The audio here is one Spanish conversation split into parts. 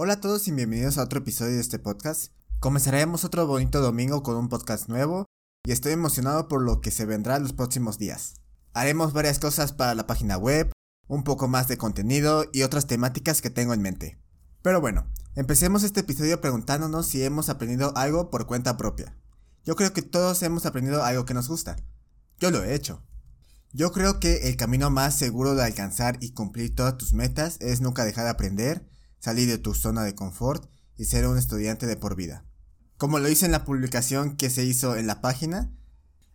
Hola a todos y bienvenidos a otro episodio de este podcast. Comenzaremos otro bonito domingo con un podcast nuevo y estoy emocionado por lo que se vendrá los próximos días. Haremos varias cosas para la página web, un poco más de contenido y otras temáticas que tengo en mente. Pero bueno, empecemos este episodio preguntándonos si hemos aprendido algo por cuenta propia. Yo creo que todos hemos aprendido algo que nos gusta. Yo lo he hecho. Yo creo que el camino más seguro de alcanzar y cumplir todas tus metas es nunca dejar de aprender, salir de tu zona de confort y ser un estudiante de por vida. Como lo hice en la publicación que se hizo en la página,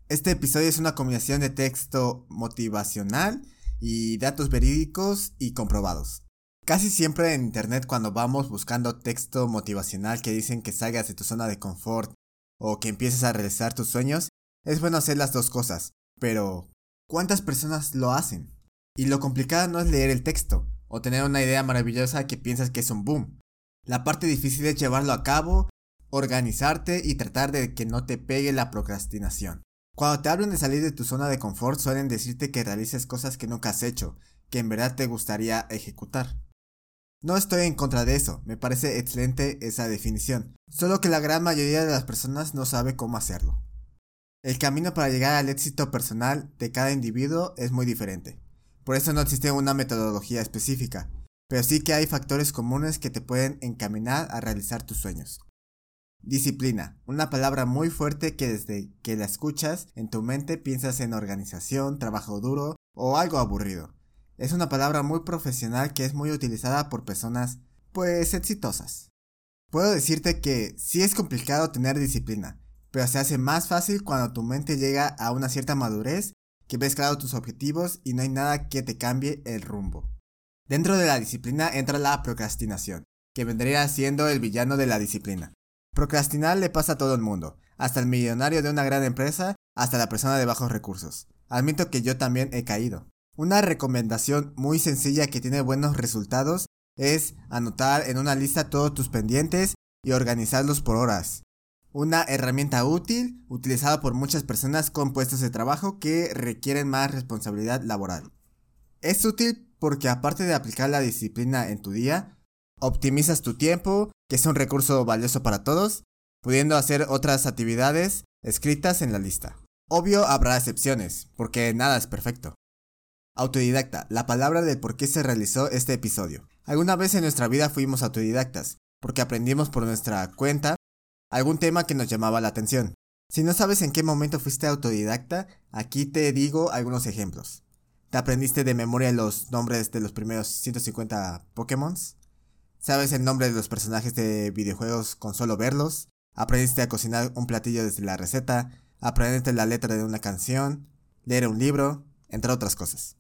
este episodio es una combinación de texto motivacional y datos verídicos y comprobados. Casi siempre en internet cuando vamos buscando texto motivacional que dicen que salgas de tu zona de confort o que empieces a realizar tus sueños, es bueno hacer las dos cosas, pero ¿cuántas personas lo hacen? Y lo complicado no es leer el texto o tener una idea maravillosa que piensas que es un boom. La parte difícil es llevarlo a cabo, organizarte y tratar de que no te pegue la procrastinación. Cuando te hablan de salir de tu zona de confort suelen decirte que realices cosas que nunca has hecho, que en verdad te gustaría ejecutar. No estoy en contra de eso, me parece excelente esa definición, solo que la gran mayoría de las personas no sabe cómo hacerlo. El camino para llegar al éxito personal de cada individuo es muy diferente. Por eso no existe una metodología específica, pero sí que hay factores comunes que te pueden encaminar a realizar tus sueños. Disciplina, una palabra muy fuerte que desde que la escuchas en tu mente piensas en organización, trabajo duro o algo aburrido. Es una palabra muy profesional que es muy utilizada por personas, pues, exitosas. Puedo decirte que sí es complicado tener disciplina, pero se hace más fácil cuando tu mente llega a una cierta madurez, que ves claro tus objetivos y no hay nada que te cambie el rumbo. Dentro de la disciplina entra la procrastinación, que vendría siendo el villano de la disciplina. Procrastinar le pasa a todo el mundo, hasta el millonario de una gran empresa, hasta la persona de bajos recursos. Admito que yo también he caído. Una recomendación muy sencilla que tiene buenos resultados es anotar en una lista todos tus pendientes y organizarlos por horas. Una herramienta útil utilizada por muchas personas con puestos de trabajo que requieren más responsabilidad laboral. Es útil porque aparte de aplicar la disciplina en tu día, optimizas tu tiempo, que es un recurso valioso para todos, pudiendo hacer otras actividades escritas en la lista. Obvio habrá excepciones, porque nada es perfecto. Autodidacta, la palabra de por qué se realizó este episodio. Alguna vez en nuestra vida fuimos autodidactas, porque aprendimos por nuestra cuenta algún tema que nos llamaba la atención. Si no sabes en qué momento fuiste autodidacta, aquí te digo algunos ejemplos. ¿Te aprendiste de memoria los nombres de los primeros 150 Pokémon? ¿Sabes el nombre de los personajes de videojuegos con solo verlos? ¿Aprendiste a cocinar un platillo desde la receta? ¿Aprendiste la letra de una canción? ¿Leer un libro? Entre otras cosas.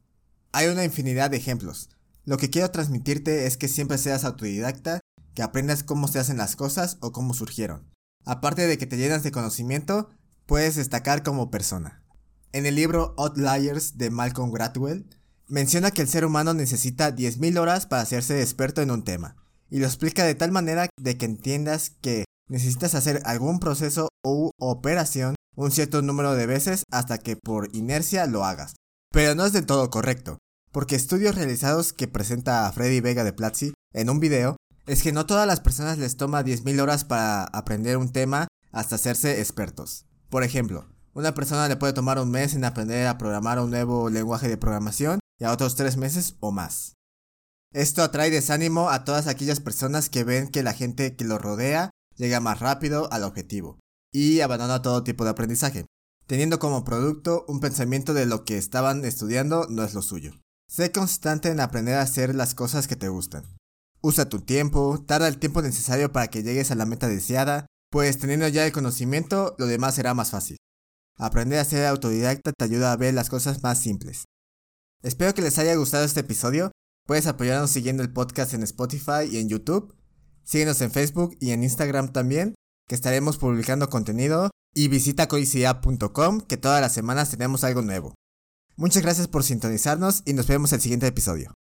Hay una infinidad de ejemplos. Lo que quiero transmitirte es que siempre seas autodidacta, que aprendas cómo se hacen las cosas o cómo surgieron. Aparte de que te llenas de conocimiento, puedes destacar como persona. En el libro Outliers de Malcolm Gladwell, menciona que el ser humano necesita 10.000 horas para hacerse experto en un tema, y lo explica de tal manera de que entiendas que necesitas hacer algún proceso u operación un cierto número de veces hasta que por inercia lo hagas. Pero no es del todo correcto, porque estudios realizados que presenta Freddy Vega de Platzi en un video es que no todas las personas les toma 10.000 horas para aprender un tema hasta hacerse expertos. Por ejemplo, una persona le puede tomar un mes en aprender a programar un nuevo lenguaje de programación y a otros 3 meses o más. Esto atrae desánimo a todas aquellas personas que ven que la gente que lo rodea llega más rápido al objetivo y abandona todo tipo de aprendizaje teniendo como producto un pensamiento de lo que estaban estudiando no es lo suyo. Sé constante en aprender a hacer las cosas que te gustan. Usa tu tiempo, tarda el tiempo necesario para que llegues a la meta deseada, pues teniendo ya el conocimiento, lo demás será más fácil. Aprender a ser autodidacta te ayuda a ver las cosas más simples. Espero que les haya gustado este episodio. Puedes apoyarnos siguiendo el podcast en Spotify y en YouTube. Síguenos en Facebook y en Instagram también, que estaremos publicando contenido y visita codicia.com que todas las semanas tenemos algo nuevo. Muchas gracias por sintonizarnos y nos vemos en el siguiente episodio.